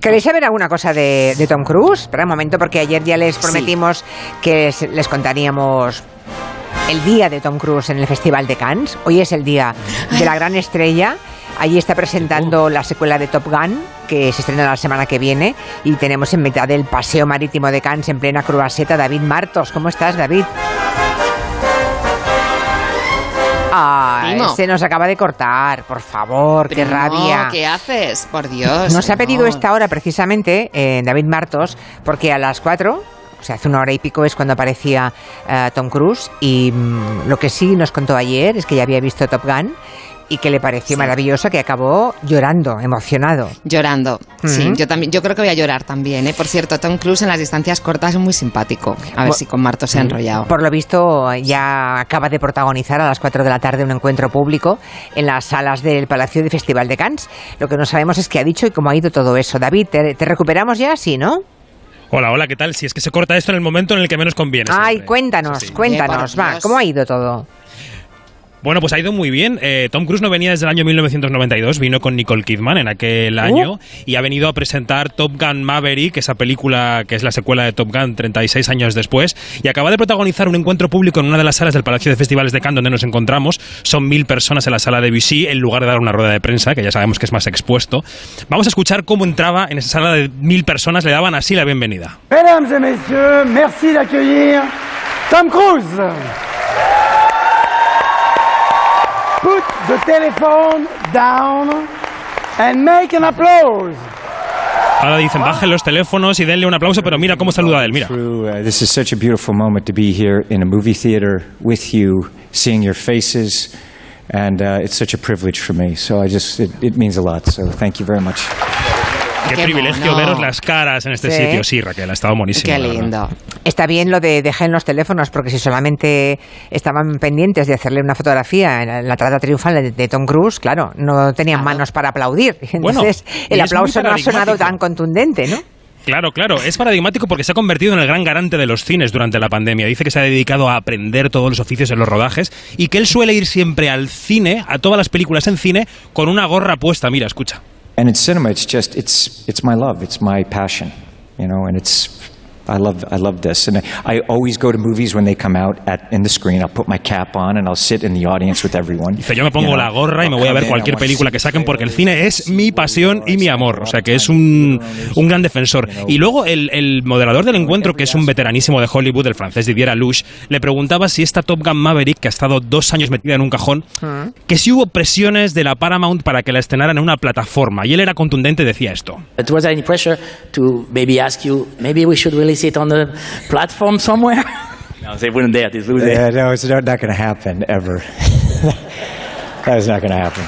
¿Queréis saber alguna cosa de, de Tom Cruise? Espera un momento, porque ayer ya les prometimos que les, les contaríamos el día de Tom Cruise en el Festival de Cannes. Hoy es el día de la gran estrella. Allí está presentando la secuela de Top Gun, que se estrena la semana que viene. Y tenemos en mitad del paseo marítimo de Cannes, en plena Cruaseta, David Martos. ¿Cómo estás, David? Ah, Primo. se nos acaba de cortar, por favor, qué rabia. ¿Qué haces? Por Dios. Nos ha pedido no. esta hora precisamente eh, David Martos, porque a las 4, o sea, hace una hora y pico es cuando aparecía eh, Tom Cruise, y mm, lo que sí nos contó ayer es que ya había visto Top Gun y que le pareció Sí. maravilloso, que acabó llorando, emocionado. Llorando. Sí, yo también, yo creo que voy a llorar también, ¿eh? Por cierto, Tom Cruise en las distancias cortas es muy simpático. A ver Bu- si con Marto se ha enrollado. Por lo visto, ya acaba de protagonizar a las 4 de la tarde un encuentro público en las salas del Palacio de Festival de Cannes. Lo que no sabemos es qué ha dicho y cómo ha ido todo eso. David, ¿te, te recuperamos ya? Sí, ¿no? Hola, hola, ¿qué tal? Si es que se corta esto en el momento en el que menos conviene. Ay, siempre. cuéntanos, Sí, sí. cuéntanos, va. ¿cómo ha ido todo? Bueno, pues ha ido muy bien. Eh, Tom Cruise no venía desde el año 1992, vino con Nicole Kidman en aquel Uh. año y ha venido a presentar Top Gun Maverick, esa película que es la secuela de Top Gun 36 años después, y acaba de protagonizar un encuentro público en una de las salas del Palacio de Festivales de Cannes donde nos encontramos. Son mil personas en la sala de BC en lugar de dar una rueda de prensa, que ya sabemos que es más expuesto. Vamos a escuchar cómo entraba en esa sala de mil personas, le daban así la bienvenida. Mesdames et messieurs, merci d'accueillir Tom Cruise. Telephone down and make an applause. Ahora dicen, bajen los teléfonos y denle un aplauso, pero mira cómo saluda a él, mira. Through, uh, this is such a beautiful moment to be here in a movie theater with you, seeing your faces, and uh, it's such a privilege for me. So I just, it, it means a lot. So thank you very much. Qué, Qué privilegio mono. veros las caras en este Sí. sitio. Sí, Raquel, ha estado buenísimo. Qué lindo. Está bien lo de dejen los teléfonos, porque si solamente estaban pendientes de hacerle una fotografía en la entrada triunfal de, de Tom Cruise, claro, no tenían Claro. manos para aplaudir. Bueno, Entonces, y el aplauso no ha sonado tan contundente, ¿no? Claro, claro. Es paradigmático porque se ha convertido en el gran garante de los cines durante la pandemia. Dice que se ha dedicado a aprender todos los oficios en los rodajes y que él suele ir siempre al cine, a todas las películas en cine, con una gorra puesta. Mira, escucha. And in cinema, it's just, it's, it's my love, it's my passion, you know, and it's, I love, I love this. And I always go to movies when they come out at, in the screen. I'll put my cap on and I'll sit in the audience with everyone. Dice, yo me pongo you know. la gorra y me voy a ver cualquier película que saquen porque el cine es mi pasión y mi amor. O sea que es un, un gran defensor. Y luego el, el moderador del encuentro, que es un veteranísimo de Hollywood, el francés Didier Alouche, le preguntaba si esta Top Gun Maverick, que ha estado dos años metida en un cajón, que si hubo presiones de la Paramount para que la estrenaran en una plataforma. Y él era contundente y decía esto. But was there any pressure to maybe ask you, maybe we should release it on the platform somewhere? no, they wouldn't dare, they would Yeah, no, it's not, not going to happen ever. that is not going to happen.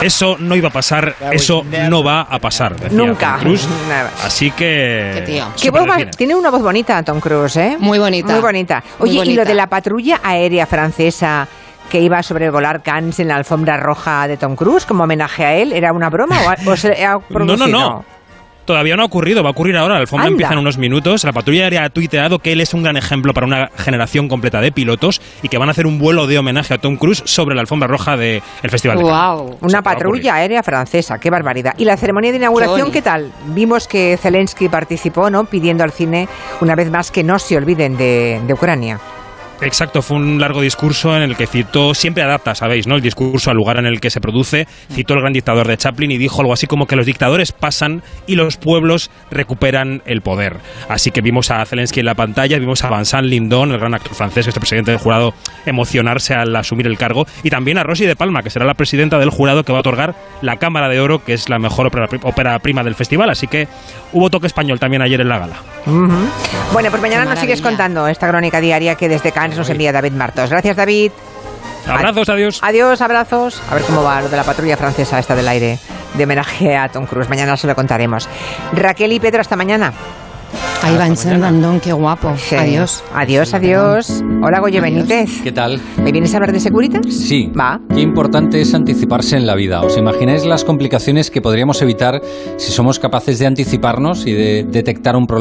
Eso no iba a pasar, eso no va a pasar. decía Nunca. Tom Cruise. Así que. Qué tío. Qué voz va- tiene una voz bonita Tom Cruise, ¿eh? Muy bonita. Muy bonita. Muy Oye, y lo bonita. de la patrulla aérea francesa que iba a sobrevolar Cannes en la alfombra roja de Tom Cruise como homenaje a él, ¿era una broma o, o se ha No, producido? no, no. Todavía no ha ocurrido, va a ocurrir ahora. La alfombra Anda. empieza en unos minutos. La patrulla aérea ha tuiteado que él es un gran ejemplo para una generación completa de pilotos y que van a hacer un vuelo de homenaje a Tom Cruise sobre la alfombra roja del Festival de Cannes. Wow. O sea, Una patrulla aérea francesa, qué barbaridad. ¿Y la ceremonia de inauguración qué tal? Vimos que Zelensky participó, ¿no? Pidiendo al cine una vez más que no se olviden de, de Ucrania. Exacto, fue un largo discurso en el que citó, siempre adapta, sabéis, ¿no? El discurso al lugar en el que se produce, citó el gran dictador de Chaplin y dijo algo así como que los dictadores pasan y los pueblos recuperan el poder. Así que vimos a Zelensky en la pantalla, vimos a Vincent Lindon, el gran actor francés, este presidente del jurado, emocionarse al asumir el cargo, y también a Rosy de Palma, que será la presidenta del jurado que va a otorgar la Cámara de Oro, que es la mejor ópera, prima del festival. Así que hubo toque español también ayer en la gala. Bueno, pues mañana nos sigues contando esta crónica diaria que desde Cannes nos envía David Martos. Gracias, David. Abrazos, adiós. Adiós, abrazos. A ver cómo va lo de la patrulla francesa esta del aire de homenaje a Tom Cruise. Mañana se lo contaremos. Raquel y Pedro, hasta mañana. Ahí va en Dandón, qué guapo. Sí. Adiós. Adiós, adiós. Hola, Goyo Adiós. Benítez. ¿Qué tal? ¿Me vienes a hablar de Securitas? Sí. Va. Qué importante es anticiparse en la vida. ¿Os imagináis las complicaciones que podríamos evitar si somos capaces de anticiparnos y de detectar un problema?